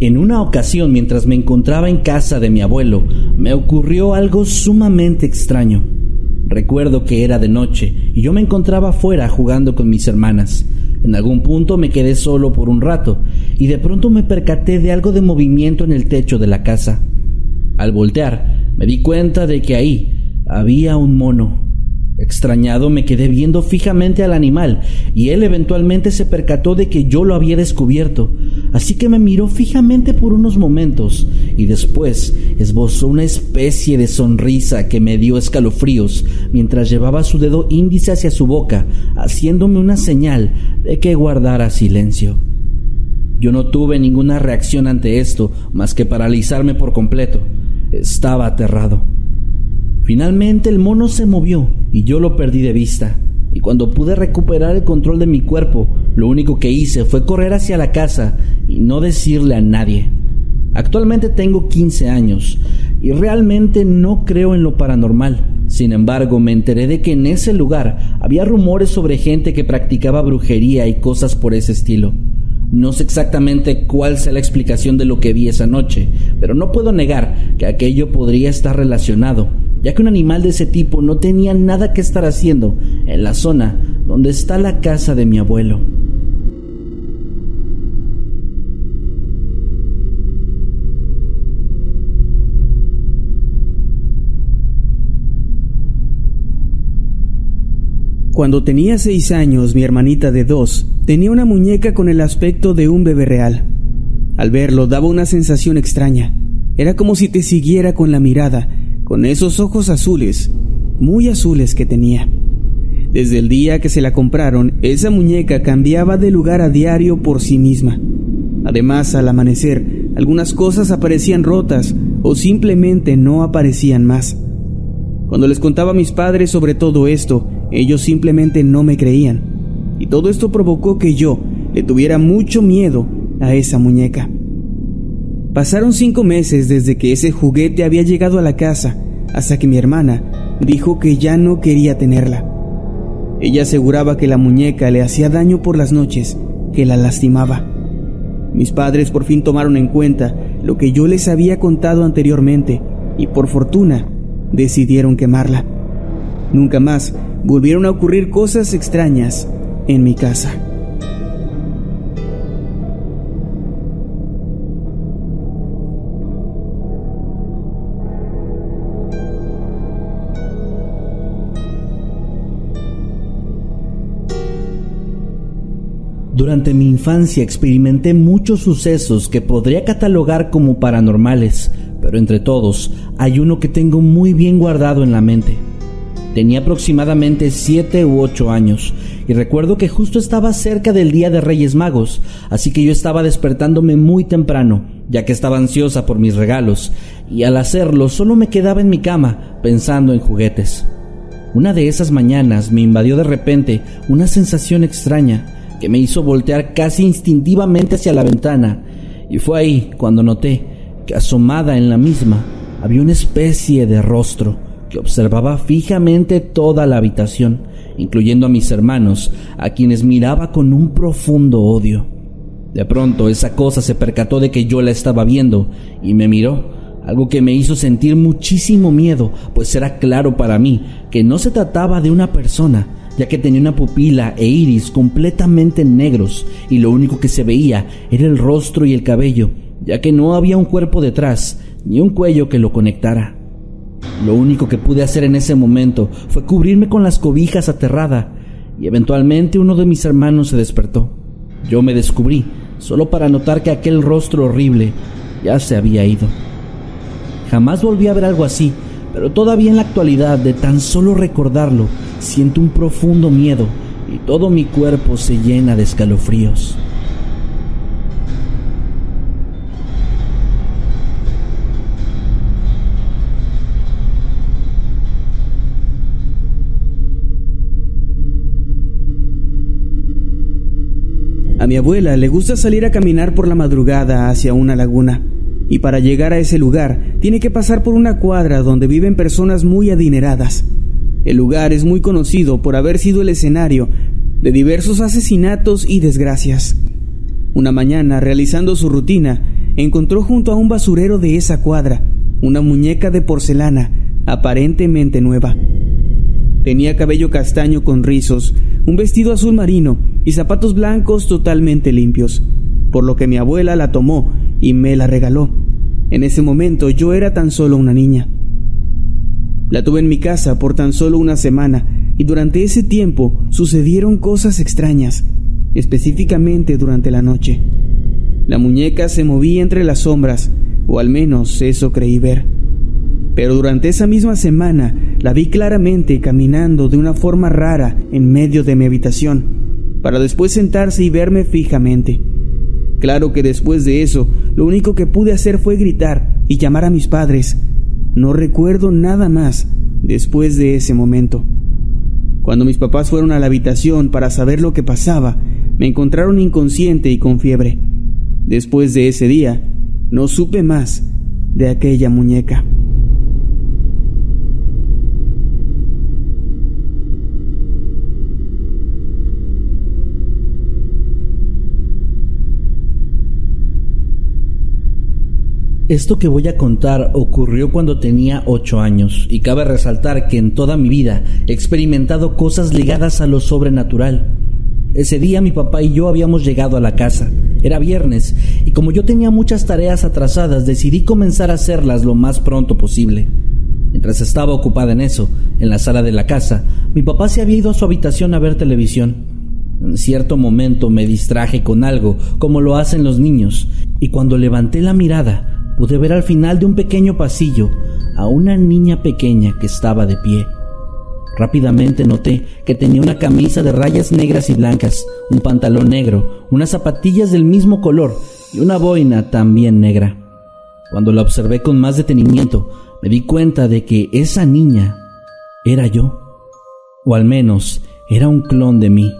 En una ocasión, mientras me encontraba en casa de mi abuelo, me ocurrió algo sumamente extraño. Recuerdo que era de noche y yo me encontraba afuera jugando con mis hermanas. En algún punto me quedé solo por un rato y de pronto me percaté de algo de movimiento en el techo de la casa. Al voltear, me di cuenta de que ahí había un mono. Extrañado me quedé viendo fijamente al animal y él eventualmente se percató de que yo lo había descubierto, así que me miró fijamente por unos momentos y después esbozó una especie de sonrisa que me dio escalofríos mientras llevaba su dedo índice hacia su boca, haciéndome una señal de que guardara silencio. Yo no tuve ninguna reacción ante esto más que paralizarme por completo. Estaba aterrado. Finalmente el mono se movió y yo lo perdí de vista. Y cuando pude recuperar el control de mi cuerpo, lo único que hice fue correr hacia la casa y no decirle a nadie. Actualmente tengo 15 años y realmente no creo en lo paranormal. Sin embargo, me enteré de que en ese lugar había rumores sobre gente que practicaba brujería y cosas por ese estilo. No sé exactamente cuál sea la explicación de lo que vi esa noche, pero no puedo negar que aquello podría estar relacionado ya que un animal de ese tipo no tenía nada que estar haciendo en la zona donde está la casa de mi abuelo. Cuando tenía seis años, mi hermanita de dos tenía una muñeca con el aspecto de un bebé real. Al verlo daba una sensación extraña. Era como si te siguiera con la mirada con esos ojos azules, muy azules que tenía. Desde el día que se la compraron, esa muñeca cambiaba de lugar a diario por sí misma. Además, al amanecer, algunas cosas aparecían rotas o simplemente no aparecían más. Cuando les contaba a mis padres sobre todo esto, ellos simplemente no me creían. Y todo esto provocó que yo le tuviera mucho miedo a esa muñeca. Pasaron cinco meses desde que ese juguete había llegado a la casa, hasta que mi hermana dijo que ya no quería tenerla. Ella aseguraba que la muñeca le hacía daño por las noches, que la lastimaba. Mis padres por fin tomaron en cuenta lo que yo les había contado anteriormente y por fortuna decidieron quemarla. Nunca más volvieron a ocurrir cosas extrañas en mi casa. Durante mi infancia experimenté muchos sucesos que podría catalogar como paranormales, pero entre todos hay uno que tengo muy bien guardado en la mente. Tenía aproximadamente 7 u 8 años y recuerdo que justo estaba cerca del Día de Reyes Magos, así que yo estaba despertándome muy temprano, ya que estaba ansiosa por mis regalos, y al hacerlo solo me quedaba en mi cama pensando en juguetes. Una de esas mañanas me invadió de repente una sensación extraña, que me hizo voltear casi instintivamente hacia la ventana, y fue ahí cuando noté que asomada en la misma había una especie de rostro que observaba fijamente toda la habitación, incluyendo a mis hermanos, a quienes miraba con un profundo odio. De pronto esa cosa se percató de que yo la estaba viendo y me miró, algo que me hizo sentir muchísimo miedo, pues era claro para mí que no se trataba de una persona, ya que tenía una pupila e iris completamente negros y lo único que se veía era el rostro y el cabello, ya que no había un cuerpo detrás ni un cuello que lo conectara. Lo único que pude hacer en ese momento fue cubrirme con las cobijas aterrada y eventualmente uno de mis hermanos se despertó. Yo me descubrí solo para notar que aquel rostro horrible ya se había ido. Jamás volví a ver algo así, pero todavía en la actualidad de tan solo recordarlo siento un profundo miedo y todo mi cuerpo se llena de escalofríos. A mi abuela le gusta salir a caminar por la madrugada hacia una laguna, y para llegar a ese lugar tiene que pasar por una cuadra donde viven personas muy adineradas. El lugar es muy conocido por haber sido el escenario de diversos asesinatos y desgracias. Una mañana, realizando su rutina, encontró junto a un basurero de esa cuadra una muñeca de porcelana aparentemente nueva. Tenía cabello castaño con rizos, un vestido azul marino y zapatos blancos totalmente limpios, por lo que mi abuela la tomó y me la regaló. En ese momento yo era tan solo una niña. La tuve en mi casa por tan solo una semana y durante ese tiempo sucedieron cosas extrañas, específicamente durante la noche. La muñeca se movía entre las sombras, o al menos eso creí ver. Pero durante esa misma semana la vi claramente caminando de una forma rara en medio de mi habitación, para después sentarse y verme fijamente. Claro que después de eso, lo único que pude hacer fue gritar y llamar a mis padres, no recuerdo nada más después de ese momento. Cuando mis papás fueron a la habitación para saber lo que pasaba, me encontraron inconsciente y con fiebre. Después de ese día, no supe más de aquella muñeca. Esto que voy a contar ocurrió cuando tenía ocho años y cabe resaltar que en toda mi vida he experimentado cosas ligadas a lo sobrenatural. Ese día mi papá y yo habíamos llegado a la casa. Era viernes y como yo tenía muchas tareas atrasadas decidí comenzar a hacerlas lo más pronto posible. Mientras estaba ocupada en eso, en la sala de la casa, mi papá se había ido a su habitación a ver televisión. En cierto momento me distraje con algo, como lo hacen los niños, y cuando levanté la mirada, pude ver al final de un pequeño pasillo a una niña pequeña que estaba de pie. Rápidamente noté que tenía una camisa de rayas negras y blancas, un pantalón negro, unas zapatillas del mismo color y una boina también negra. Cuando la observé con más detenimiento, me di cuenta de que esa niña era yo, o al menos era un clon de mí.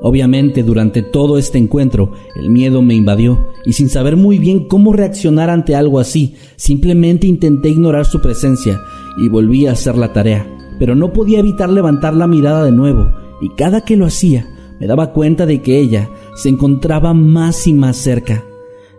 Obviamente durante todo este encuentro el miedo me invadió y sin saber muy bien cómo reaccionar ante algo así, simplemente intenté ignorar su presencia y volví a hacer la tarea, pero no podía evitar levantar la mirada de nuevo y cada que lo hacía me daba cuenta de que ella se encontraba más y más cerca.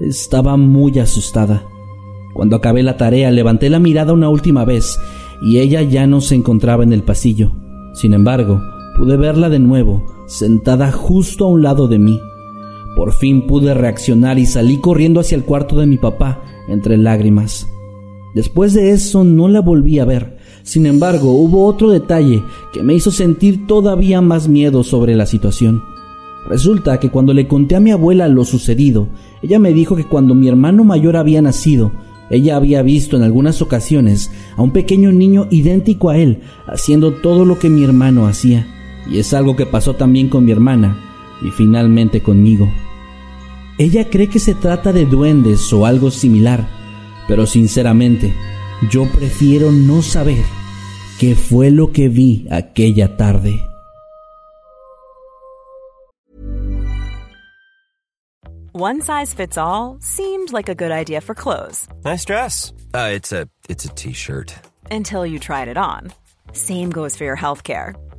Estaba muy asustada. Cuando acabé la tarea levanté la mirada una última vez y ella ya no se encontraba en el pasillo. Sin embargo, pude verla de nuevo sentada justo a un lado de mí. Por fin pude reaccionar y salí corriendo hacia el cuarto de mi papá, entre lágrimas. Después de eso no la volví a ver. Sin embargo, hubo otro detalle que me hizo sentir todavía más miedo sobre la situación. Resulta que cuando le conté a mi abuela lo sucedido, ella me dijo que cuando mi hermano mayor había nacido, ella había visto en algunas ocasiones a un pequeño niño idéntico a él, haciendo todo lo que mi hermano hacía y es algo que pasó también con mi hermana y finalmente conmigo. Ella cree que se trata de duendes o algo similar, pero sinceramente yo prefiero no saber qué fue lo que vi aquella tarde. One size fits all seemed like a good idea for clothes. Nice dress. Uh, it's a it's a t-shirt. Until you tried it on. Same goes for your healthcare.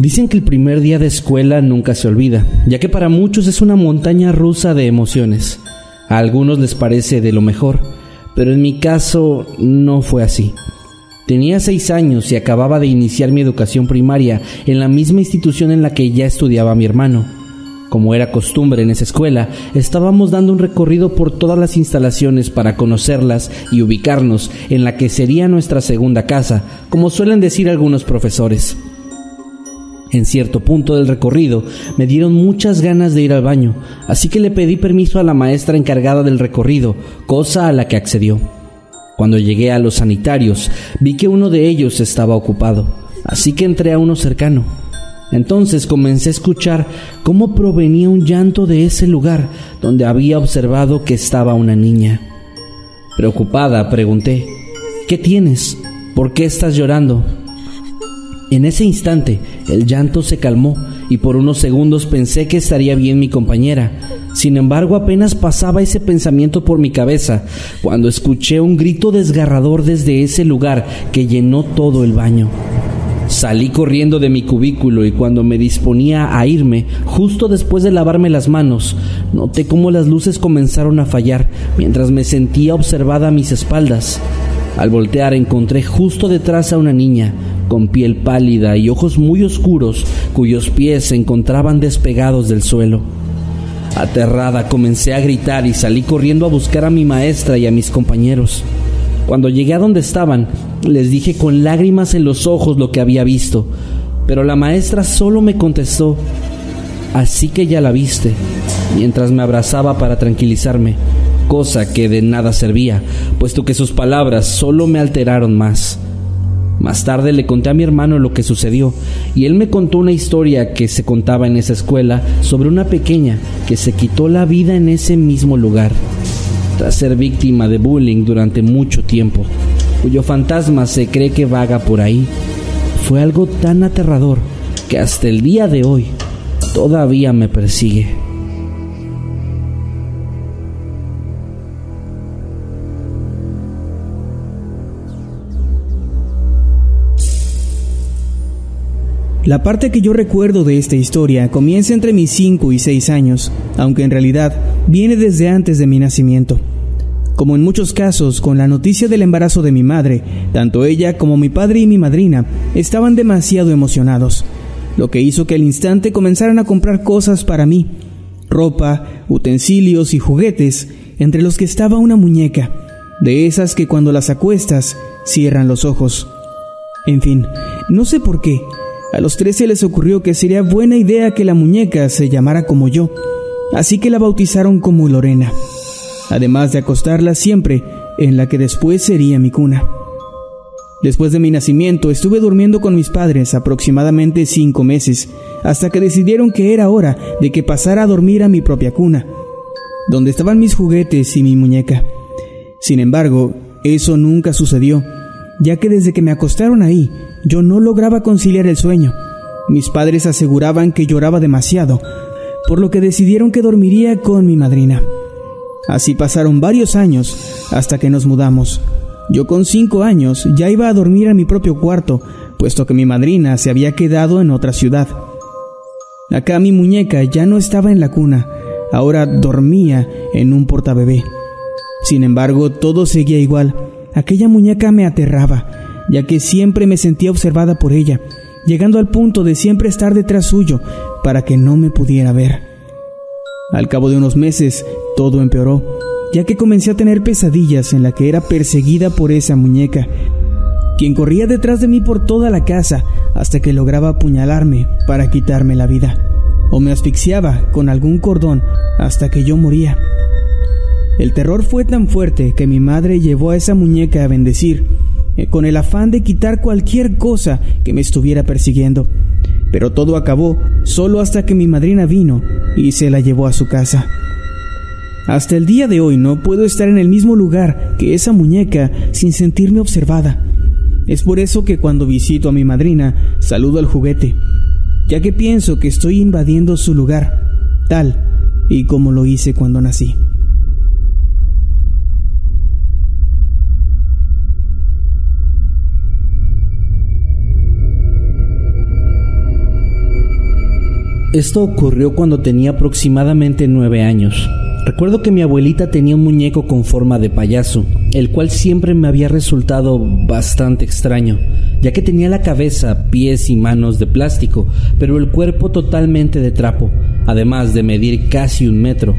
Dicen que el primer día de escuela nunca se olvida, ya que para muchos es una montaña rusa de emociones. A algunos les parece de lo mejor, pero en mi caso no fue así. Tenía seis años y acababa de iniciar mi educación primaria en la misma institución en la que ya estudiaba mi hermano. Como era costumbre en esa escuela, estábamos dando un recorrido por todas las instalaciones para conocerlas y ubicarnos en la que sería nuestra segunda casa, como suelen decir algunos profesores. En cierto punto del recorrido me dieron muchas ganas de ir al baño, así que le pedí permiso a la maestra encargada del recorrido, cosa a la que accedió. Cuando llegué a los sanitarios, vi que uno de ellos estaba ocupado, así que entré a uno cercano. Entonces comencé a escuchar cómo provenía un llanto de ese lugar donde había observado que estaba una niña. Preocupada, pregunté, ¿qué tienes? ¿Por qué estás llorando? En ese instante, el llanto se calmó y por unos segundos pensé que estaría bien mi compañera. Sin embargo, apenas pasaba ese pensamiento por mi cabeza cuando escuché un grito desgarrador desde ese lugar que llenó todo el baño. Salí corriendo de mi cubículo y cuando me disponía a irme, justo después de lavarme las manos, noté cómo las luces comenzaron a fallar mientras me sentía observada a mis espaldas. Al voltear encontré justo detrás a una niña, con piel pálida y ojos muy oscuros, cuyos pies se encontraban despegados del suelo. Aterrada comencé a gritar y salí corriendo a buscar a mi maestra y a mis compañeros. Cuando llegué a donde estaban, les dije con lágrimas en los ojos lo que había visto, pero la maestra solo me contestó, así que ya la viste, mientras me abrazaba para tranquilizarme, cosa que de nada servía, puesto que sus palabras solo me alteraron más. Más tarde le conté a mi hermano lo que sucedió y él me contó una historia que se contaba en esa escuela sobre una pequeña que se quitó la vida en ese mismo lugar, tras ser víctima de bullying durante mucho tiempo, cuyo fantasma se cree que vaga por ahí. Fue algo tan aterrador que hasta el día de hoy todavía me persigue. La parte que yo recuerdo de esta historia comienza entre mis 5 y 6 años, aunque en realidad viene desde antes de mi nacimiento. Como en muchos casos, con la noticia del embarazo de mi madre, tanto ella como mi padre y mi madrina estaban demasiado emocionados, lo que hizo que al instante comenzaran a comprar cosas para mí, ropa, utensilios y juguetes, entre los que estaba una muñeca, de esas que cuando las acuestas cierran los ojos. En fin, no sé por qué, a los 13 les ocurrió que sería buena idea que la muñeca se llamara como yo, así que la bautizaron como Lorena, además de acostarla siempre en la que después sería mi cuna. Después de mi nacimiento estuve durmiendo con mis padres aproximadamente cinco meses, hasta que decidieron que era hora de que pasara a dormir a mi propia cuna, donde estaban mis juguetes y mi muñeca. Sin embargo, eso nunca sucedió, ya que desde que me acostaron ahí, yo no lograba conciliar el sueño. Mis padres aseguraban que lloraba demasiado, por lo que decidieron que dormiría con mi madrina. Así pasaron varios años hasta que nos mudamos. Yo con cinco años ya iba a dormir en mi propio cuarto, puesto que mi madrina se había quedado en otra ciudad. Acá mi muñeca ya no estaba en la cuna, ahora dormía en un portabebé. Sin embargo, todo seguía igual. Aquella muñeca me aterraba ya que siempre me sentía observada por ella, llegando al punto de siempre estar detrás suyo para que no me pudiera ver. Al cabo de unos meses, todo empeoró, ya que comencé a tener pesadillas en la que era perseguida por esa muñeca, quien corría detrás de mí por toda la casa hasta que lograba apuñalarme para quitarme la vida, o me asfixiaba con algún cordón hasta que yo moría. El terror fue tan fuerte que mi madre llevó a esa muñeca a bendecir, con el afán de quitar cualquier cosa que me estuviera persiguiendo. Pero todo acabó solo hasta que mi madrina vino y se la llevó a su casa. Hasta el día de hoy no puedo estar en el mismo lugar que esa muñeca sin sentirme observada. Es por eso que cuando visito a mi madrina saludo al juguete, ya que pienso que estoy invadiendo su lugar, tal y como lo hice cuando nací. Esto ocurrió cuando tenía aproximadamente nueve años. Recuerdo que mi abuelita tenía un muñeco con forma de payaso, el cual siempre me había resultado bastante extraño, ya que tenía la cabeza, pies y manos de plástico, pero el cuerpo totalmente de trapo, además de medir casi un metro.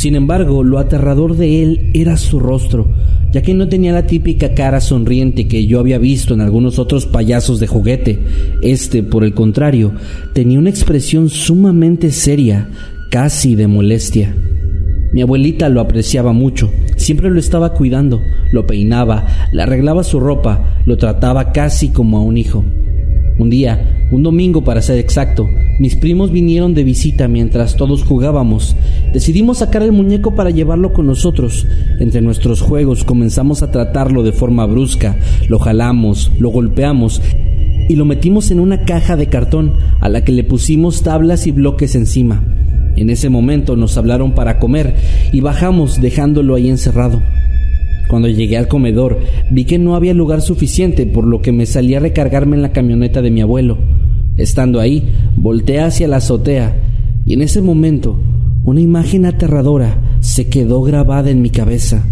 Sin embargo, lo aterrador de él era su rostro, ya que no tenía la típica cara sonriente que yo había visto en algunos otros payasos de juguete. Este, por el contrario, tenía una expresión sumamente seria, casi de molestia. Mi abuelita lo apreciaba mucho, siempre lo estaba cuidando, lo peinaba, le arreglaba su ropa, lo trataba casi como a un hijo. Un día, un domingo para ser exacto, mis primos vinieron de visita mientras todos jugábamos. Decidimos sacar el muñeco para llevarlo con nosotros. Entre nuestros juegos comenzamos a tratarlo de forma brusca, lo jalamos, lo golpeamos y lo metimos en una caja de cartón a la que le pusimos tablas y bloques encima. En ese momento nos hablaron para comer y bajamos dejándolo ahí encerrado. Cuando llegué al comedor vi que no había lugar suficiente, por lo que me salí a recargarme en la camioneta de mi abuelo. Estando ahí, volteé hacia la azotea y en ese momento una imagen aterradora se quedó grabada en mi cabeza.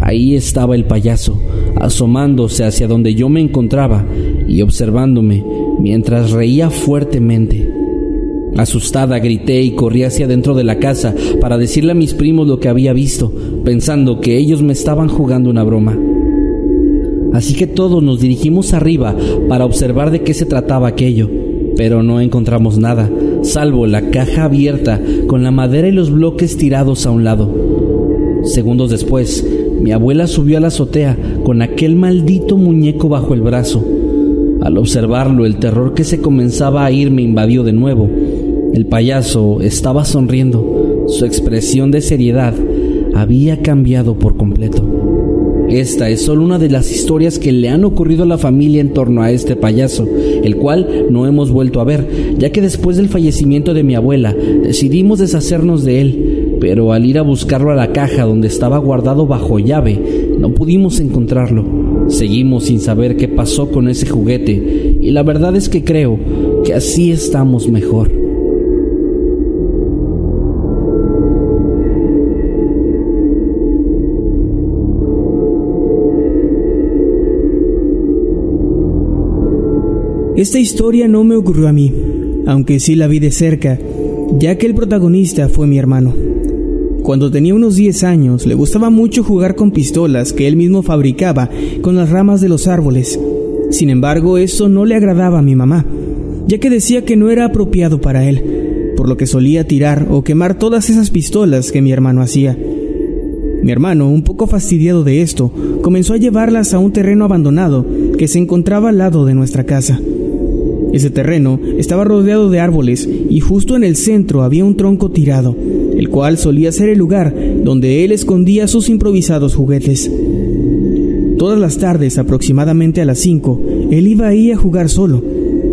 Ahí estaba el payaso, asomándose hacia donde yo me encontraba y observándome mientras reía fuertemente. Asustada grité y corrí hacia dentro de la casa para decirle a mis primos lo que había visto, pensando que ellos me estaban jugando una broma. Así que todos nos dirigimos arriba para observar de qué se trataba aquello, pero no encontramos nada, salvo la caja abierta con la madera y los bloques tirados a un lado. Segundos después, mi abuela subió a la azotea con aquel maldito muñeco bajo el brazo. Al observarlo, el terror que se comenzaba a ir me invadió de nuevo el payaso estaba sonriendo. Su expresión de seriedad había cambiado por completo. Esta es solo una de las historias que le han ocurrido a la familia en torno a este payaso, el cual no hemos vuelto a ver, ya que después del fallecimiento de mi abuela decidimos deshacernos de él, pero al ir a buscarlo a la caja donde estaba guardado bajo llave, no pudimos encontrarlo. Seguimos sin saber qué pasó con ese juguete, y la verdad es que creo que así estamos mejor. Esta historia no me ocurrió a mí, aunque sí la vi de cerca, ya que el protagonista fue mi hermano. Cuando tenía unos 10 años, le gustaba mucho jugar con pistolas que él mismo fabricaba con las ramas de los árboles. Sin embargo, eso no le agradaba a mi mamá, ya que decía que no era apropiado para él, por lo que solía tirar o quemar todas esas pistolas que mi hermano hacía. Mi hermano, un poco fastidiado de esto, comenzó a llevarlas a un terreno abandonado que se encontraba al lado de nuestra casa. Ese terreno estaba rodeado de árboles y justo en el centro había un tronco tirado, el cual solía ser el lugar donde él escondía sus improvisados juguetes. Todas las tardes, aproximadamente a las 5, él iba ahí a jugar solo,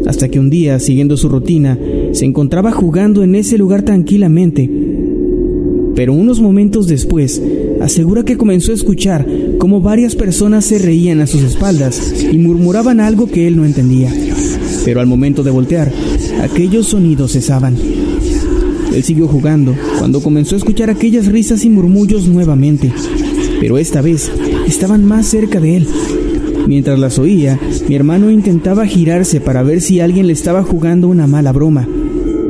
hasta que un día, siguiendo su rutina, se encontraba jugando en ese lugar tranquilamente. Pero unos momentos después, asegura que comenzó a escuchar cómo varias personas se reían a sus espaldas y murmuraban algo que él no entendía pero al momento de voltear, aquellos sonidos cesaban. Él siguió jugando cuando comenzó a escuchar aquellas risas y murmullos nuevamente, pero esta vez estaban más cerca de él. Mientras las oía, mi hermano intentaba girarse para ver si alguien le estaba jugando una mala broma,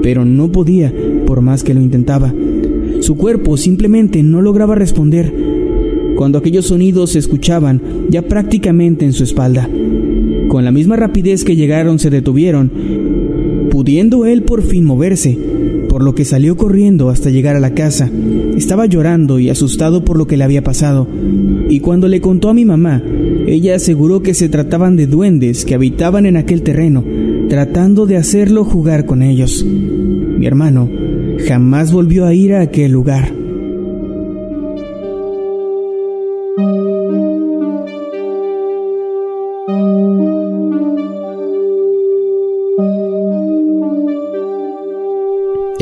pero no podía por más que lo intentaba. Su cuerpo simplemente no lograba responder cuando aquellos sonidos se escuchaban ya prácticamente en su espalda. Con la misma rapidez que llegaron se detuvieron, pudiendo él por fin moverse, por lo que salió corriendo hasta llegar a la casa Estaba llorando y asustado por lo que le había pasado, y cuando le contó a mi mamá, ella aseguró que se trataban de duendes que habitaban en aquel terreno, tratando de hacerlo jugar con ellos. Mi hermano jamás volvió a ir a aquel lugar.